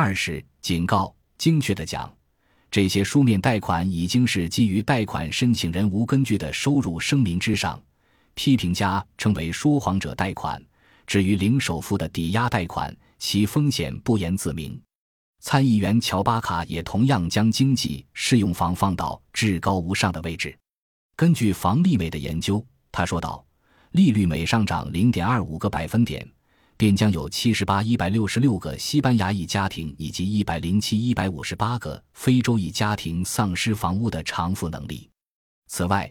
二是警告，精确的讲，这些书面贷款已经是基于贷款申请人无根据的收入声明之上，批评家称为说谎者贷款。至于零首付的抵押贷款，其风险不言自明。参议员乔巴卡也同样将经济适用房放到至高无上的位置。根据房利美的研究，他说道：“利率每上涨零点二五个百分点，便将有七十八一百六十六个西班牙裔家庭以及一百零七一百五十八个非洲裔家庭丧失房屋的偿付能力。此外，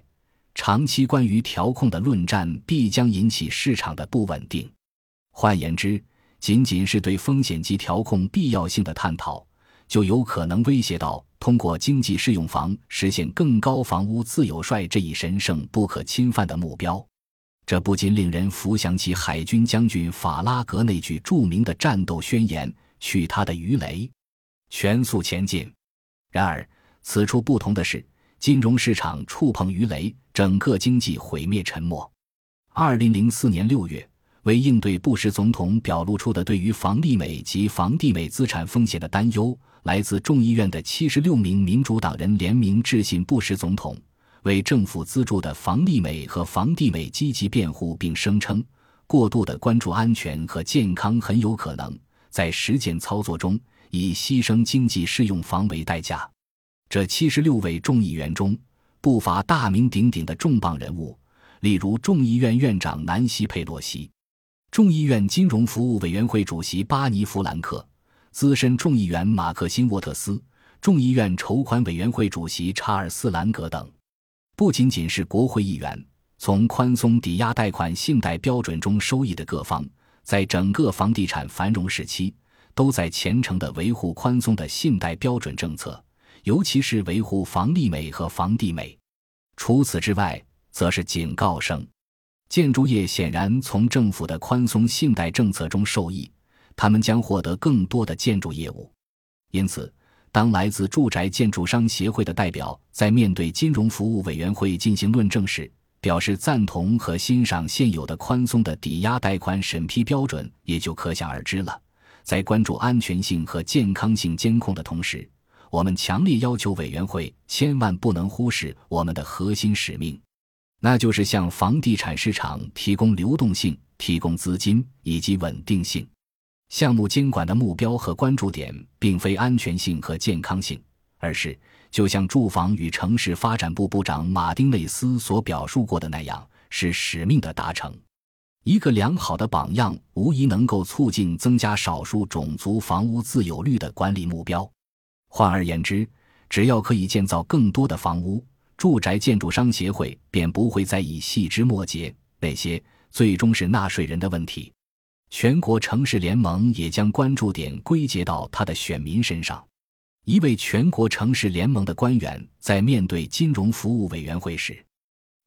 长期关于调控的论战必将引起市场的不稳定。换言之。”仅仅是对风险及调控必要性的探讨，就有可能威胁到通过经济适用房实现更高房屋自由率这一神圣不可侵犯的目标。这不禁令人浮想起海军将军法拉格那句著名的战斗宣言：“去他的鱼雷，全速前进。”然而，此处不同的是，金融市场触碰鱼雷，整个经济毁灭沉没。二零零四年六月。为应对布什总统表露出的对于房利美及房地美资产风险的担忧，来自众议院的七十六名民主党人联名致信布什总统，为政府资助的房利美和房地美积极辩护，并声称过度的关注安全和健康很有可能在实践操作中以牺牲经济适用房为代价。这七十六位众议员中不乏大名鼎鼎的重磅人物，例如众议院院长南希·佩洛西。众议院金融服务委员会主席巴尼·弗兰克、资深众议员马克辛·沃特斯、众议院筹款委员会主席查尔斯·兰格等，不仅仅是国会议员，从宽松抵押贷款信贷标准中收益的各方，在整个房地产繁荣时期，都在虔诚地维护宽松的信贷标准政策，尤其是维护房利美和房地美。除此之外，则是警告声。建筑业显然从政府的宽松信贷政策中受益，他们将获得更多的建筑业务。因此，当来自住宅建筑商协会的代表在面对金融服务委员会进行论证时，表示赞同和欣赏现有的宽松的抵押贷款审批标准，也就可想而知了。在关注安全性和健康性监控的同时，我们强烈要求委员会千万不能忽视我们的核心使命。那就是向房地产市场提供流动性、提供资金以及稳定性。项目监管的目标和关注点并非安全性和健康性，而是就像住房与城市发展部部长马丁内斯所表述过的那样，是使命的达成。一个良好的榜样无疑能够促进增加少数种族房屋自有率的管理目标。换而言之，只要可以建造更多的房屋。住宅建筑商协会便不会在意细枝末节，那些最终是纳税人的问题。全国城市联盟也将关注点归结到他的选民身上。一位全国城市联盟的官员在面对金融服务委员会时，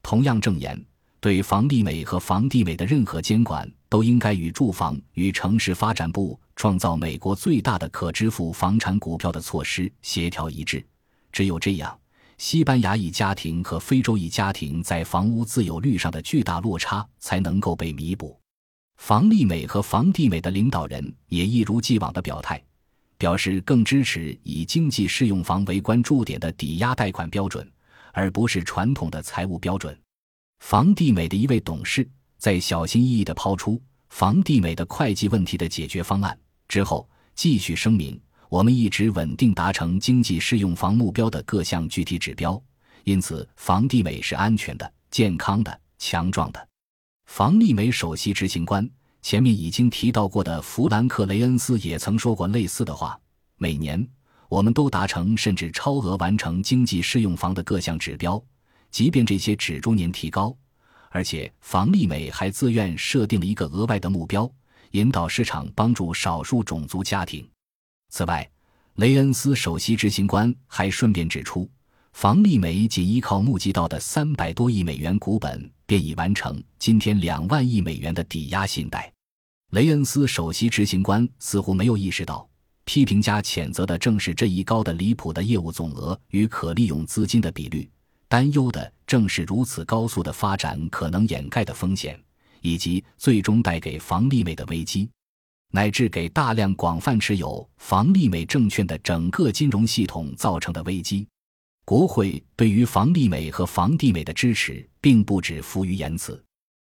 同样证言：对房地美和房地美的任何监管都应该与住房与城市发展部创造美国最大的可支付房产股票的措施协调一致。只有这样。西班牙裔家庭和非洲裔家庭在房屋自有率上的巨大落差才能够被弥补。房利美和房地美的领导人也一如既往的表态，表示更支持以经济适用房为关注点的抵押贷款标准，而不是传统的财务标准。房地美的一位董事在小心翼翼地抛出房地美的会计问题的解决方案之后，继续声明。我们一直稳定达成经济适用房目标的各项具体指标，因此房地美是安全的、健康的、强壮的。房利美首席执行官前面已经提到过的弗兰克·雷恩斯也曾说过类似的话：每年我们都达成甚至超额完成经济适用房的各项指标，即便这些只逐年提高。而且房利美还自愿设定了一个额外的目标，引导市场帮助少数种族家庭。此外，雷恩斯首席执行官还顺便指出，房利美仅依靠募集到的三百多亿美元股本，便已完成今天两万亿美元的抵押信贷。雷恩斯首席执行官似乎没有意识到，批评家谴责的正是这一高的离谱的业务总额与可利用资金的比率，担忧的正是如此高速的发展可能掩盖的风险，以及最终带给房利美的危机。乃至给大量广泛持有房利美证券的整个金融系统造成的危机。国会对于房利美和房地美的支持，并不止浮于言辞。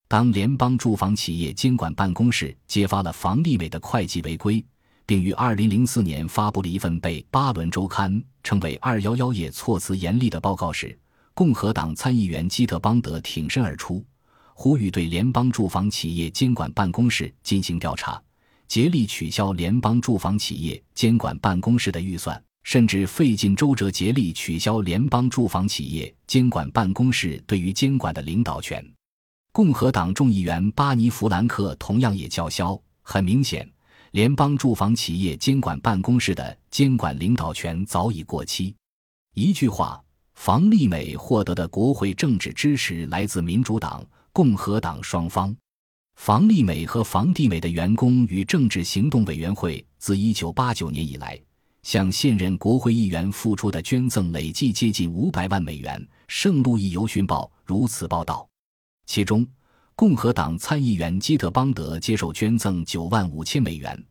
当联邦住房企业监管办公室揭发了房利美的会计违规，并于二零零四年发布了一份被巴伦周刊称为“二幺幺页措辞严厉”的报告时，共和党参议员基特邦德挺身而出，呼吁对联邦住房企业监管办公室进行调查，竭力取消联邦住房企业监管办公室的预算，甚至费尽周折竭力取消联邦住房企业监管办公室对于监管的领导权。共和党众议员巴尼·弗兰克同样也叫嚣：很明显，联邦住房企业监管办公室的监管领导权早已过期。一句话，房利美获得的国会政治支持来自民主党、共和党双方。房利美和房地美的员工与政治行动委员会自1989年以来向现任国会议员付出的捐赠累计接近500万美元。圣路易邮讯报如此报道。其中，共和党参议员基特邦德接受捐赠九万五千美元，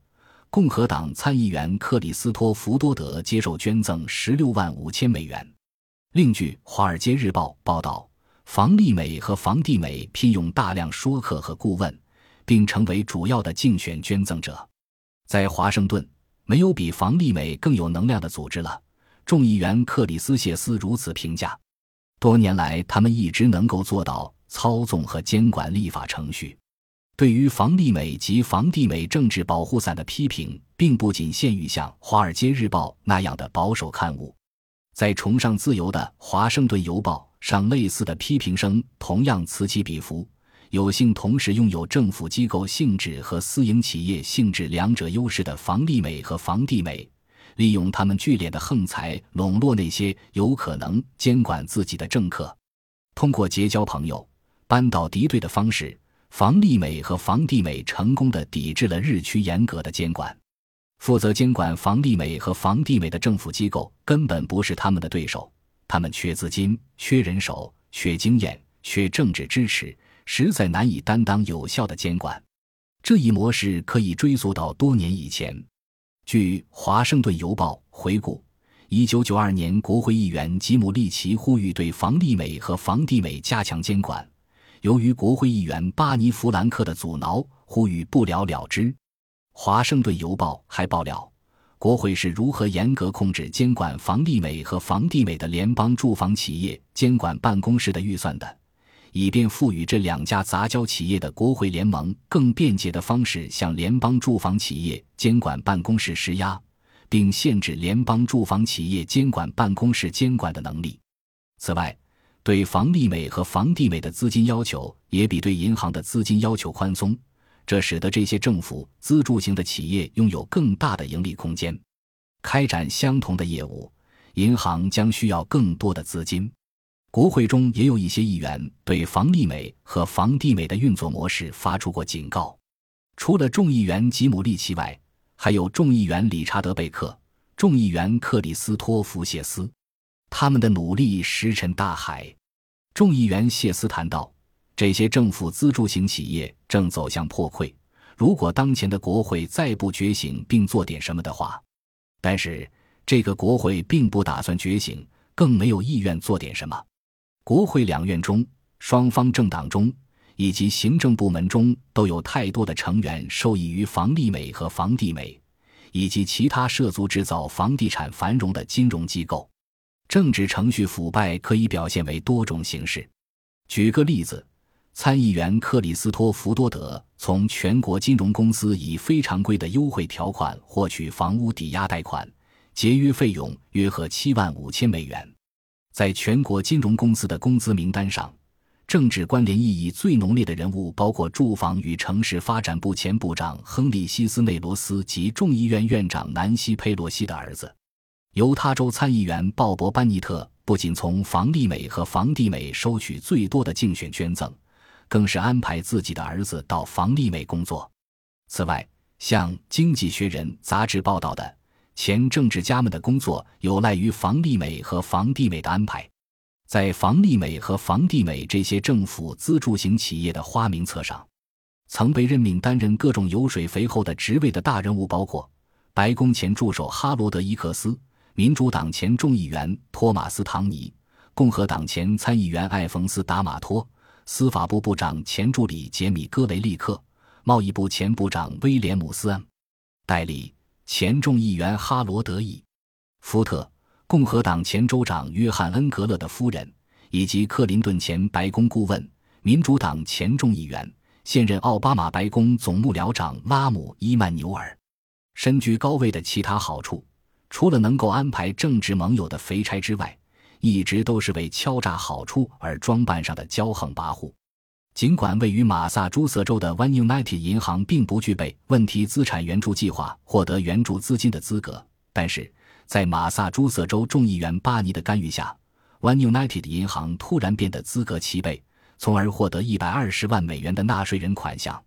共和党参议员克里斯托弗多德接受捐赠十六万五千美元。另据《华尔街日报》报道，房利美和房地美聘用大量说客和顾问，并成为主要的竞选捐赠者。在华盛顿，没有比房利美更有能量的组织了。众议员克里斯谢斯如此评价。多年来，他们一直能够做到。操纵和监管立法程序，对于房利美及房地美政治保护伞的批评，并不仅限于像《华尔街日报》那样的保守刊物，在崇尚自由的《华盛顿邮报》上，类似的批评声同样此起彼伏。有幸同时拥有政府机构性质和私营企业性质两者优势的房利美和房地美，利用他们剧烈的横财，笼络那些有可能监管自己的政客，通过结交朋友。扳倒敌对的方式，房利美和房地美成功的抵制了日趋严格的监管。负责监管房利美和房地美的政府机构根本不是他们的对手，他们缺资金、缺人手、缺经验、缺政治支持，实在难以担当有效的监管。这一模式可以追溯到多年以前。据《华盛顿邮报》回顾，一九九二年，国会议员吉姆利奇呼吁对房利美和房地美加强监管。由于国会议员巴尼·弗兰克的阻挠，呼吁不了了之。《华盛顿邮报》还爆料，国会是如何严格控制监管房利美和房地美的联邦住房企业监管办公室的预算的，以便赋予这两家杂交企业的国会联盟更便捷的方式向联邦住房企业监管办公室施压，并限制联邦住房企业监管办公室监管的能力。此外，对房利美和房地美的资金要求也比对银行的资金要求宽松，这使得这些政府资助型的企业拥有更大的盈利空间。开展相同的业务，银行将需要更多的资金。国会中也有一些议员对房利美和房地美的运作模式发出过警告。除了众议员吉姆利奇外，还有众议员理查德贝克、众议员克里斯托弗谢斯。他们的努力石沉大海。众议员谢斯谈到，这些政府资助型企业正走向破溃。如果当前的国会再不觉醒并做点什么的话，但是这个国会并不打算觉醒，更没有意愿做点什么。国会两院中，双方政党中以及行政部门中都有太多的成员受益于房利美和房地美，以及其他涉足制造房地产繁荣的金融机构。政治程序腐败可以表现为多种形式。举个例子，参议员克里斯托弗多德从全国金融公司以非常规的优惠条款获取房屋抵押贷款，节约费用约合七万五千美元。在全国金融公司的工资名单上，政治关联意义最浓烈的人物包括住房与城市发展部前部长亨利·西斯内罗斯及众议院院长南希·佩洛西的儿子。犹他州参议员鲍勃·班尼特不仅从房利美和房地美收取最多的竞选捐赠，更是安排自己的儿子到房利美工作。此外，像《经济学人》杂志报道的，前政治家们的工作有赖于房利美和房地美的安排。在房利美和房地美这些政府资助型企业的花名册上，曾被任命担任各种油水肥厚的职位的大人物包括：白宫前助手哈罗德·伊克斯、民主党前众议员托马斯·唐尼、共和党前参议员艾冯斯·达马托、司法部部长前助理杰米·戈雷利克、贸易部前部长威廉姆斯·戴利、前众议员哈罗德·伊福特、共和党前州长约翰·恩格勒的夫人，以及克林顿前白宫顾问、民主党前众议员。现任奥巴马白宫总幕僚长拉姆·伊曼纽尔，身居高位的其他好处，除了能够安排政治盟友的肥差之外，一直都是为敲诈好处而装扮上的骄横跋扈。尽管位于马萨诸塞州的 One United 银行并不具备问题资产援助计划获得援助资金的资格，但是在马萨诸塞州众议员巴尼的干预下，One United 银行突然变得资格齐备。从而获得一百二十万美元的纳税人款项。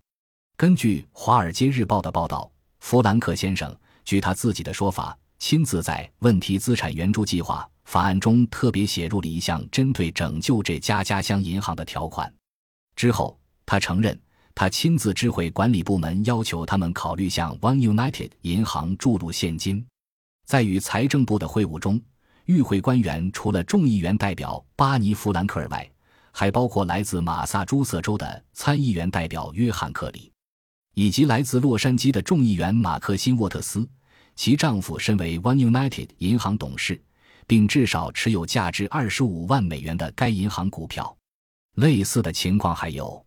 根据《华尔街日报》的报道，弗兰克先生据他自己的说法，亲自在问题资产援助计划法案中特别写入了一项针对拯救这家家乡银行的条款。之后，他承认他亲自知会管理部门，要求他们考虑向 One United 银行注入现金。在与财政部的会晤中，与会官员除了众议员代表巴尼·弗兰克尔外，还包括来自马萨诸塞州的参议员代表约翰·克里，以及来自洛杉矶的众议员马克辛·沃特斯，其丈夫身为 One United 银行董事，并至少持有价值二十五万美元的该银行股票。类似的情况还有，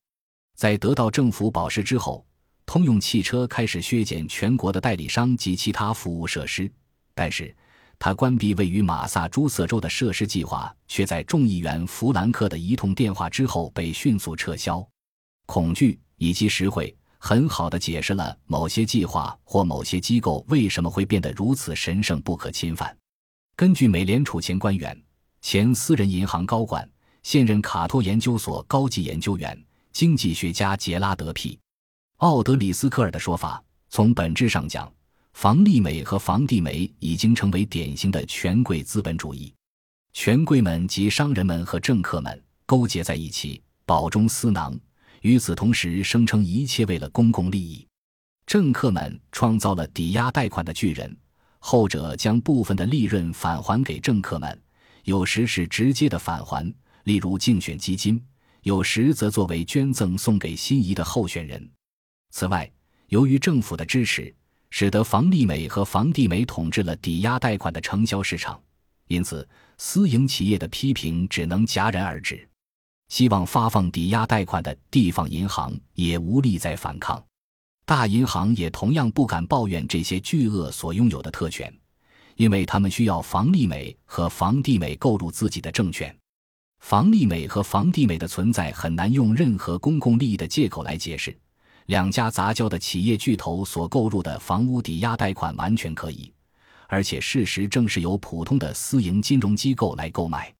在得到政府保释之后，通用汽车开始削减全国的代理商及其他服务设施，但是。他关闭位于马萨诸塞州的设施计划，却在众议员弗兰克的一通电话之后被迅速撤销。恐惧以及实惠很好的解释了某些计划或某些机构为什么会变得如此神圣不可侵犯。根据美联储前官员、前私人银行高管、现任卡托研究所高级研究员、经济学家杰拉德 ·P. 奥德里斯科尔的说法，从本质上讲。房利美和房地美已经成为典型的权贵资本主义，权贵们及商人们和政客们勾结在一起，饱中私囊。与此同时，声称一切为了公共利益。政客们创造了抵押贷款的巨人，后者将部分的利润返还给政客们，有时是直接的返还，例如竞选基金；有时则作为捐赠送给心仪的候选人。此外，由于政府的支持。使得房利美和房地美统治了抵押贷款的承销市场，因此私营企业的批评只能戛然而止。希望发放抵押贷款的地方银行也无力再反抗，大银行也同样不敢抱怨这些巨鳄所拥有的特权，因为他们需要房利美和房地美购入自己的证券。房利美和房地美的存在很难用任何公共利益的借口来解释。两家杂交的企业巨头所购入的房屋抵押贷款完全可以，而且事实正是由普通的私营金融机构来购买。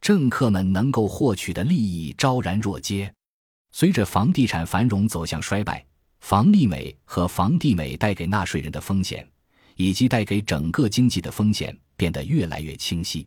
政客们能够获取的利益昭然若揭。随着房地产繁荣走向衰败，房利美和房地美带给纳税人的风险，以及带给整个经济的风险变得越来越清晰。